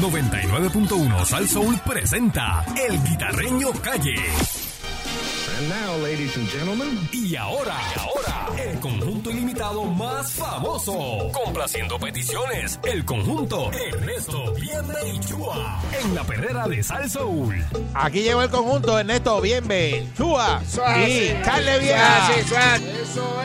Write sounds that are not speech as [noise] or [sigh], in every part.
99.1 Sal Soul presenta El Guitarreño Calle. And now, ladies and gentlemen, Y ahora, y ahora, el conjunto ilimitado más famoso. Complaciendo peticiones, el conjunto Ernesto Bienve y Chua. En la perrera de Sal Soul. Aquí llegó el conjunto Ernesto Bienve, Chua Suave, y. Carle Vieja. Eso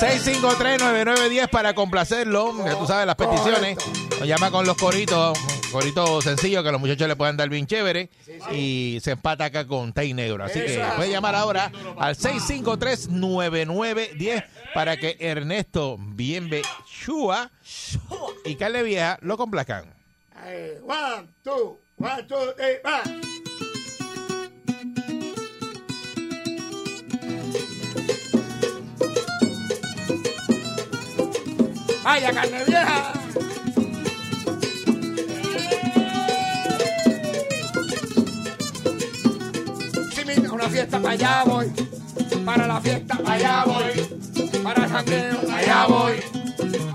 es. 653-9910 para complacerlo. Ya tú sabes las peticiones. Nos llama con los coritos. Coritos sencillos que los muchachos le puedan dar bien chévere. Y se empata acá con Tay Negro. Así que puede llamar ahora al 653-9910 para que Ernesto Bienve Chua y Carle Vieja lo complazcan. One, two, one, two, three, va. Vaya carne vieja. Fiesta para allá voy, para la fiesta para allá voy, para el jangueo para allá voy,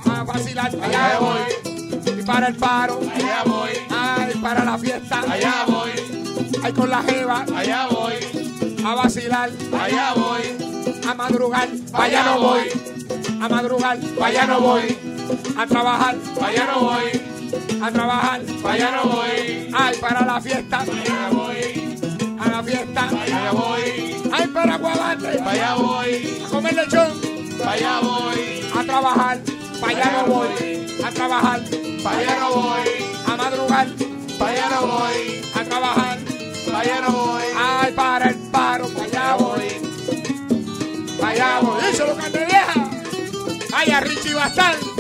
a vacilar para allá voy, y para el paro. Allá voy, ay para la fiesta. Allá voy, ay con la jeva. Allá voy, a vacilar. Allá voy, a madrugar. Allá no voy, a madrugar. Allá no voy, a trabajar. Allá no voy, a trabajar. Allá no voy, ay para la fiesta. Allá voy fiesta. Allá voy. Ay, para Guabate. Allá voy. A comer lechón. Allá voy. A trabajar. Para allá no voy. A trabajar. Para allá no voy. A madrugar. Para allá no voy. A trabajar. Para allá no voy. Ay, para el paro. Para allá voy. Para allá voy. Eso lo que vieja. Vaya, Richie Bastán.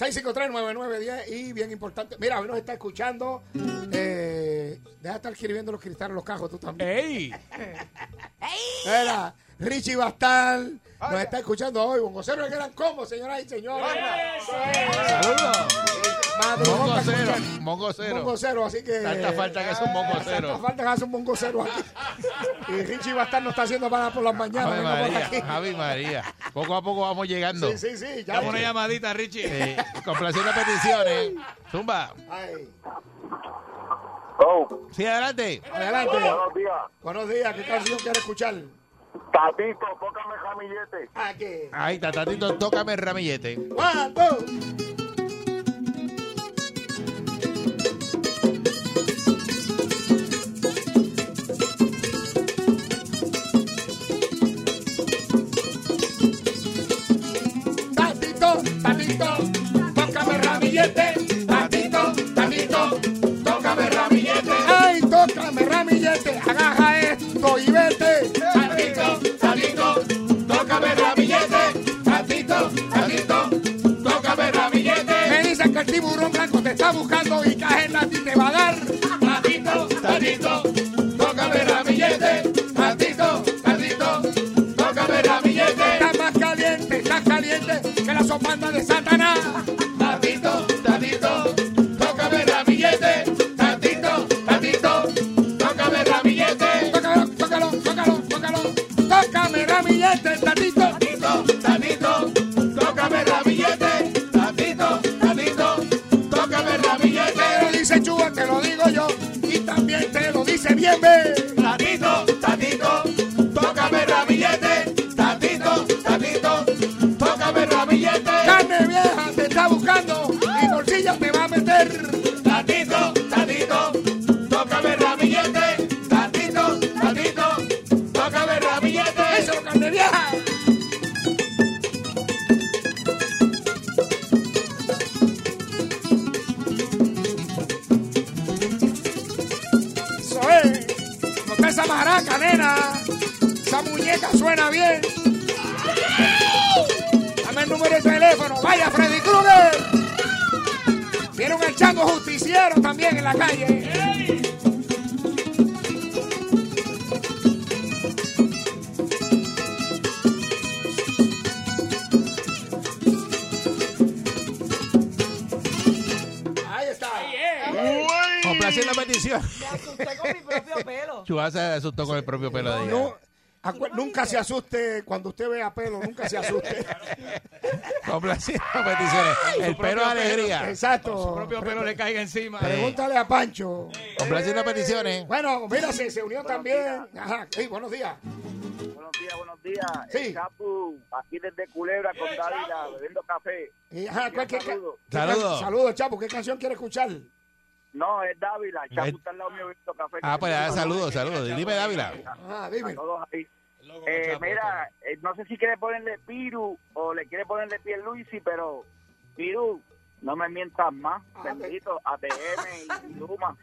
653-9910 y bien importante. Mira, hoy nos está escuchando. Eh, deja de estar escribiendo los cristales los cajos tú también. ¡Ey! Mira, Richie Bastal nos está escuchando hoy. Bongocero que eran como, señoras y señores. ¡Saludos! Madrugón Mongo está cero, escuchando. mongo cero. Bongocero, así que. Tanta falta que es un mongo cero. Tanta falta que hace un bongocero aquí. [laughs] Y Richie Bastal nos está haciendo para por las mañanas. Por María. Javi María. Poco a poco vamos llegando. Sí, sí, sí. Ya Dame una llamadita, Richie. Eh, complaciendo peticiones. Zumba. Ay, Oh, Sí, adelante. adelante. buenos días. Buenos días, ¿qué canción quiere escuchar? Tatito, tócame jamillete. Aquí. Ahí está, Tatito, tócame el ramillete. One, two. Maraca, nena. Esa muñeca suena bien. Dame el número de teléfono. Vaya, Freddy Krueger. Vieron el chango justiciero también en la calle. Se asustó con el propio pelo de ella. No, acu- nunca se asuste cuando usted vea pelo, nunca se asuste. [laughs] Complaciendo peticiones. El pelo de alegría. Exacto. Su propio pelo le caiga encima. Pregúntale a Pancho. Complaciendo peticiones. Bueno, mira, se, se unió también. Ajá, sí, buenos días. Buenos días, buenos días. Sí. El Chapu, aquí desde Culebra con Dávila, bebiendo café. Y, ajá, ¿cuál- qué- Saludos. Saludos, Chapo. ¿Qué canción quiere escuchar? No, es Dávila. El. Chapu está al lado mío bebiendo café. Ah, pues ya, saludos, saludos. Dime, Dávila. Ah, dime. todos ahí. Eh, mira, eh, no sé si quiere ponerle Piru o le quiere ponerle Pierluisi, pero Piru, no me mientas más. Bendito, ATM y Luma.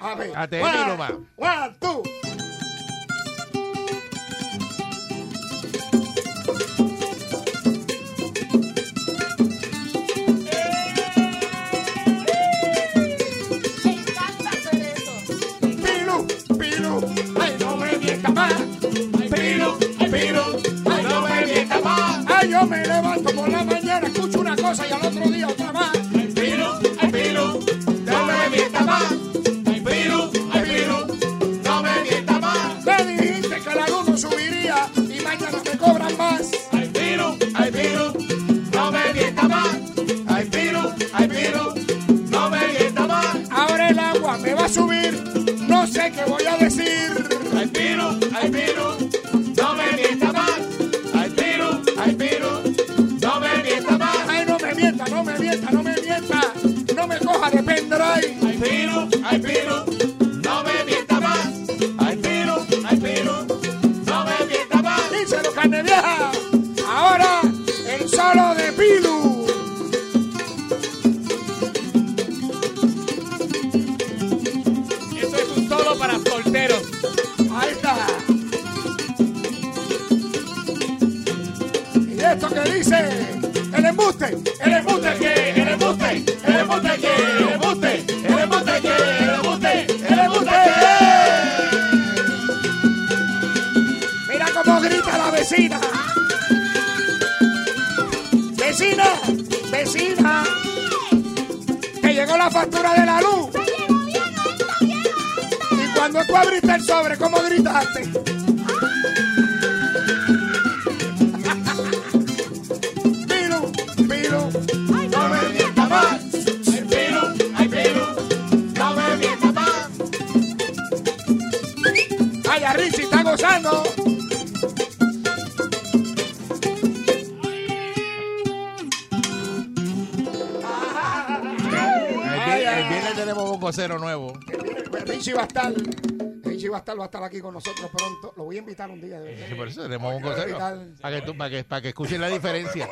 A ver. ATM One, y Luma. One, two. Pilu, pilu, ay, no me mienta más. Ay, yo me que dice el embuste, el embuste que, el embuste, el embuste que, el embuste, el embuste que, el embuste, el embuste que. Mira cómo grita la vecina. Vecina, vecina, que llegó la factura de la luz. Y cuando tú abriste el sobre, ¿cómo gritaste? Vocero nuevo. Richie va a estar, Richie va a estar, va a estar aquí con nosotros pronto. Lo voy a invitar un día. Sí, por eso tenemos un vocero. Para que, tú- para que, para que escuchen la diferencia.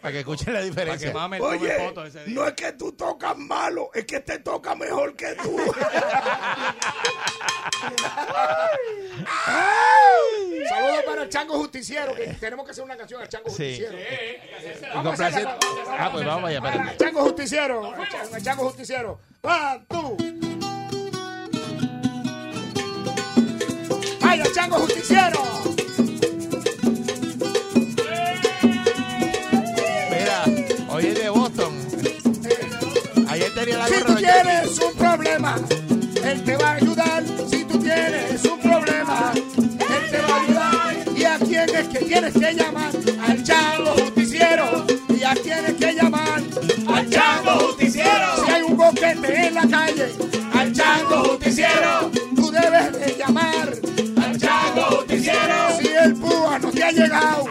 Para que escuchen la Para que diferencia. Oye, fotos ese día. no es que tú tocas malo, es que te toca mejor que tú. [laughs] Saludos para el Chango Justiciero, que tenemos que hacer una canción al Chango Sí. Justiciero. Ah, pues vamos allá. El Chango Justiciero, el Chango Justiciero. Two. ¡Vaya, Chango Justiciero! Mira, hoy es de Boston. Ayer tenía la Si tú tienes un problema, él te va a ayudar. Si tú tienes un problema, él te va a ayudar. ¿Y a quién es que tienes que llamar? Al Chango Justiciero. ¿Y a quién es que llamar? Al Chango Justiciero. La calle, al Chango Justiciero. Tú debes de llamar al Chango Justiciero. Si el púa no te ha llegado,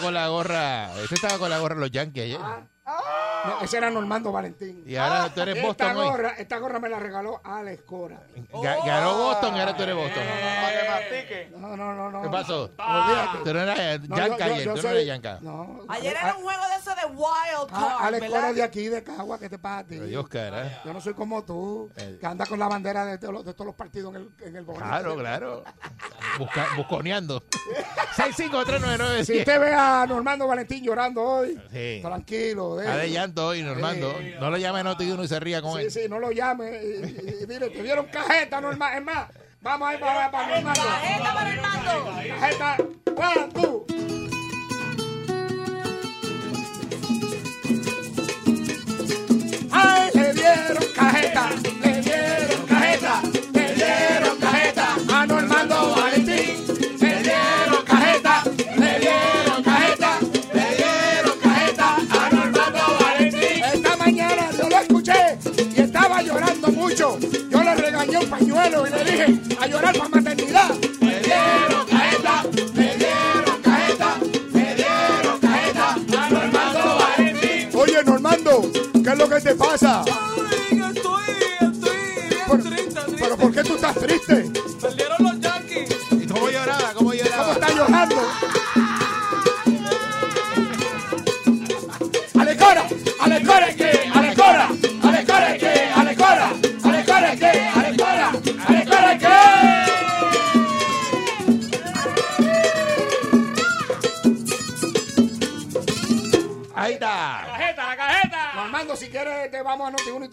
con la gorra. Ese estaba con la gorra de los Yankees ayer. No, ese era Normando Valentín. Y ahora tú eres Esta Boston hoy. gorra, esta gorra me la regaló Alex Cora. Ga- Ganó Boston y ahora tú eres Boston. No, no, no, no. ¿Qué pasó? Olvídate. Tú no eras No, Yanka yo- yo- ayer, yo tú no soy- eres Yanka. No. Ayer era un juego de eso de wild Ah, card, Alex Cora ¿verdad? de aquí, de Cagua, ¿qué te pasa a ti? Dios, cara. Yo no soy como tú, Eh. que anda con la bandera de, todos los- de todos los partidos en el, en el borrito. Claro, claro. [laughs] Busca, busconeando. 65399 Si usted ve a Normando Valentín llorando hoy, Sí. tranquilo. Está de llanto hoy, Normando. No lo llame a Noti uno y se ría con Sí, él. sí, no lo llame. Y, y- y mire, te dieron cajeta, Norma. Es más, vamos ahí para, para Normando. ¡Cajeta para! Cajeta, one, two. A llorar para maternidad. Le dieron cajeta, le dieron cajeta, le dieron cajeta a Normando Valentín. Oye, Normando, ¿qué es lo que te pasa? Ay, estoy, estoy bien Pero, triste, triste. pero ¿por qué tú estás triste?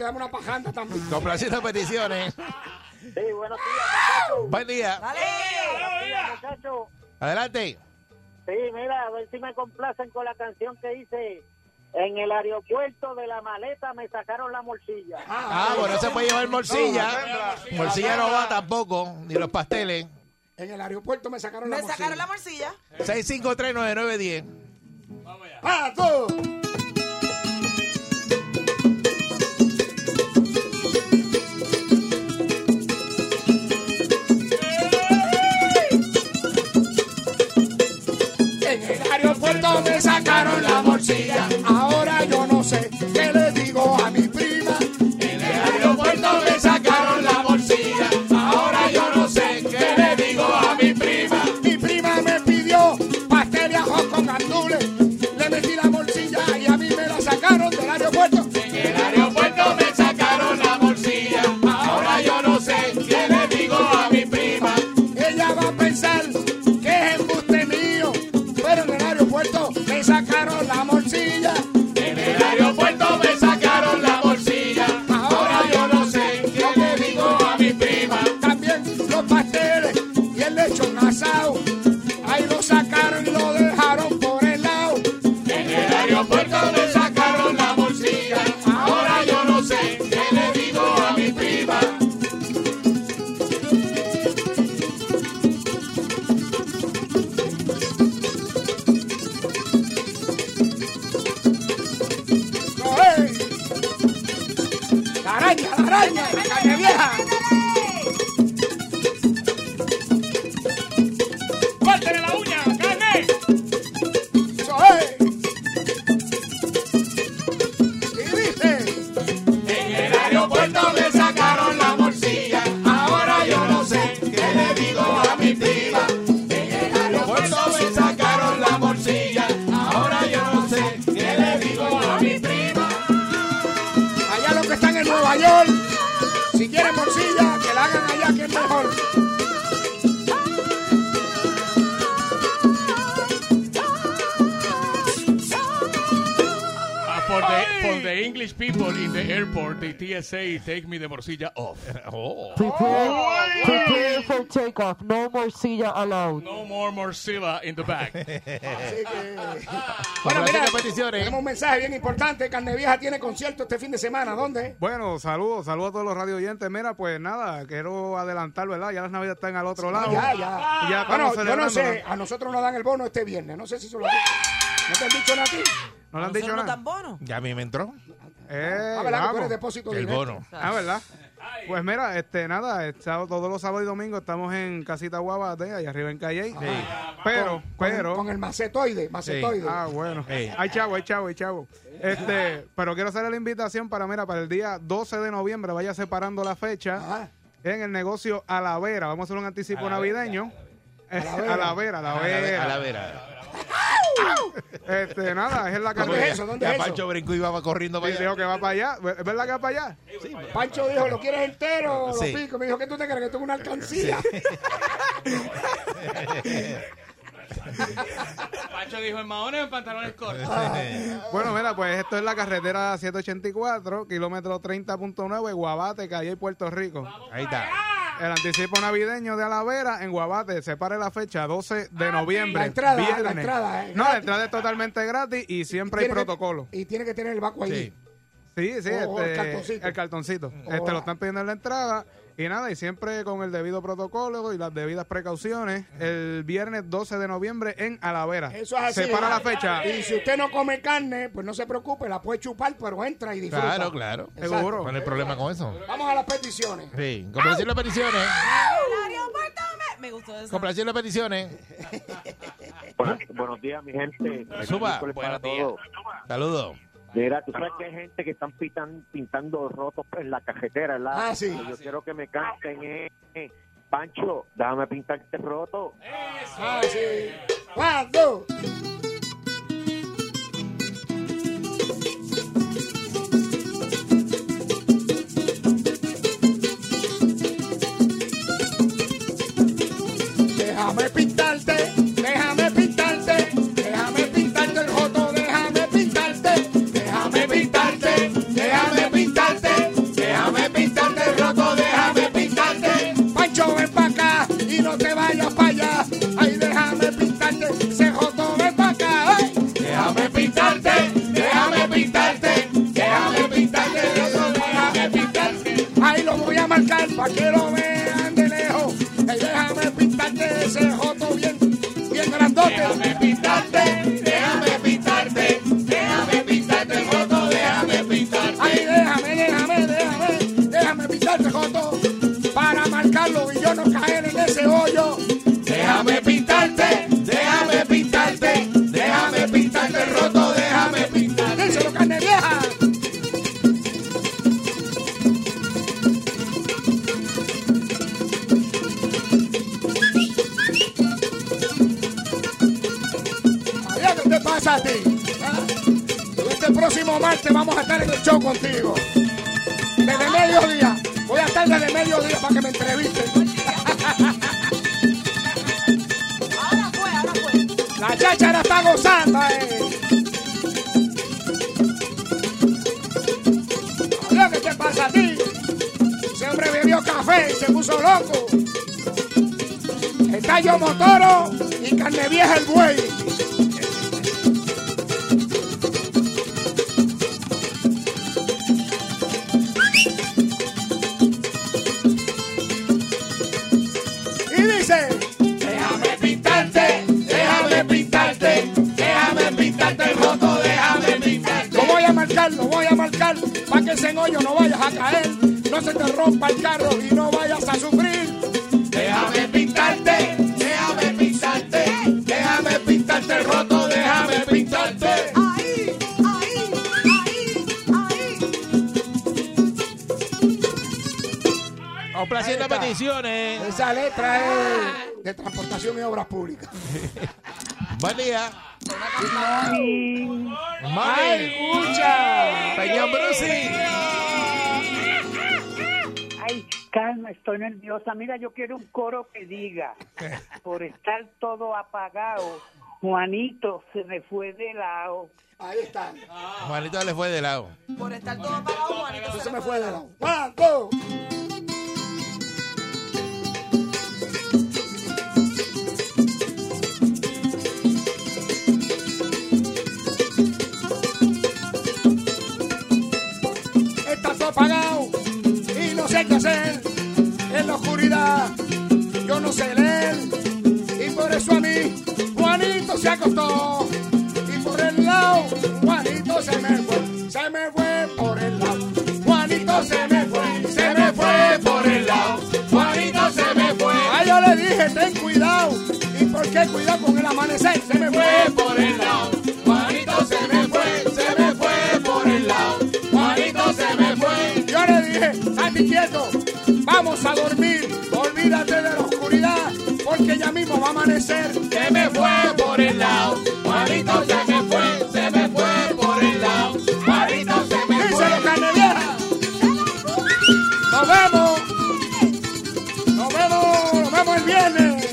Te damos una pajanda también. Complaciendo peticiones. Sí, buenos días, muchachos. Buen día. ¡Dale! Muchachos, Adelante. sí, mira, a ver si me complacen con la canción que dice En el aeropuerto de la maleta me sacaron la morcilla. Ah, bueno, se puede llevar morcilla. Morcilla no va tampoco, ni los pasteles. En el aeropuerto me sacaron la Me morcilla. sacaron la morcilla. 6539910. ¡Ah, tú! Si quieren morcilla, que la hagan allá que es mejor. The English people in the airport, the TSA, take me the morcilla off. [laughs] Oh. Prepare, prepare for takeoff. No more silla allowed. No more morcilla in the back. [laughs] Así que- Bueno, mira, peticiones. tenemos un mensaje bien importante. Carne Vieja tiene concierto este fin de semana. ¿Dónde? Bueno, saludos, saludos a todos los radio oyentes. Mira, pues nada, quiero adelantar, ¿verdad? Ya las navidades están al otro lado. Ya, ya. Ya bueno, yo no sé. A nosotros nos dan el bono este viernes. No sé si se lo. ¿No te han dicho nada a ti? ¿No le han dicho nada? bono? Ya a mí me entró Eh, Ah, ¿verdad que tú vamos. eres depósito el directo? bono. Ah, ¿verdad? Pues mira, este, nada, el sábado- todos los sábados y domingos estamos en Casita Guabate, allá arriba en Calle. Pero, Con- pero... Con el macetoide. Macetoide. Ah, bueno. Sí. Hay chavo, hay chavo, hay chavo. Este, pero quiero hacerle la invitación para, mira, para el día 12 de noviembre, vaya separando la fecha Ajá. en el negocio Alavera. Vamos a hacer un anticipo navideño. Alavera. Alavera, A la Alavera. vera. Este, nada, es en la ¿Dónde carretera. es eso? ¿Dónde Ya es eso? Pancho brincó y iba corriendo para Y allá. dijo que va para allá. ¿Es verdad que va para allá? Pancho dijo, ¿lo quieres entero? Sí. Lo pico. Me dijo, ¿qué tú te crees? Que tengo una alcancía. [laughs] Pacho dijo en maones o en pantalones cortos. Bueno, mira, pues esto es la carretera 784, kilómetro 30.9, Guabate, Calle, Puerto Rico. Ahí está. El anticipo navideño de Alavera en Guabate. Separe la fecha 12 de noviembre. La entrada, la entrada, eh, No, la entrada es totalmente gratis y siempre hay que- protocolo. y tiene que tener el vaco ahí. Sí. Sí, sí, Oh, el este, cartoncito. el cartoncito. Oh. Este lo están pidiendo en la entrada. Y nada, y siempre con el debido protocolo y las debidas precauciones. El viernes 12 de noviembre en Alavera. Eso es así. Separa la ¿verdad? fecha. Y si usted no come carne, pues no se preocupe, la puede chupar, pero entra y disfruta. Claro, claro. Exacto. Seguro. ¿Cuál es el problema con eso? Vamos a las peticiones. Sí. Complacer las peticiones. Me... Gustó eso. Complacer las peticiones. Buenos, días, mi gente. Suba. Para Buenos días. Saludos. Mira, tú sabes que hay gente que están pitan- pintando rotos en la cajetera, ¿verdad? Ah, sí. Yo quiero que me canten, eh, eh. Pancho, déjame pintar este roto. Ah, sí. ¿Cuándo? Déjame pintarte, Déjame pintarte, se puso loco. Está yo motoro y carne vieja el buey. Y dice, déjame pintarte, déjame pintarte, déjame pintarte el roto, déjame pintarte. Lo voy a marcar, lo voy a marcar, para que ese hoyo no vayas a caer, no se te rompa el carro y no vayas Está. peticiones. Esa letra es de transportación y obras públicas. [laughs] Buen día. ¡Ay, Mami. escucha! Peñón Brusi. Ay, calma, estoy nerviosa. Mira, yo quiero un coro que diga, [laughs] por estar todo apagado, Juanito se me fue de lado. Ahí está. Juanito le fue de lado. Por estar todo apagado, Juanito Eso se me fue de lado. One, y por el lado Juanito se me fue, se me fue por el lado. Juanito se me fue, se me fue por el lado. Juanito se me fue. Ah, yo le dije, ten cuidado. ¿Y por qué cuidado con el amanecer? Se me fue por el lado. Juanito se me fue, se me fue por el lado. Juanito se me fue. Yo le dije, estate quieto, vamos a dormir. Olvídate de oscuridad, porque ya mismo va a amanecer. Se me fue por el lado. Juanito se me fue, se me fue por el lado. Juanito se me fue. Díselo, carne vieja. Nos vemos. Nos vemos, nos vemos el viernes.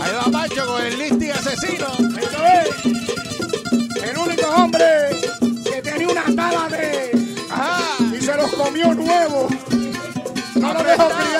Ahí va Pacho con el listi asesino. Eso es. El único hombre que tenía una tala de. Ajá. Y se los comió nuevo. No lo dejó criar.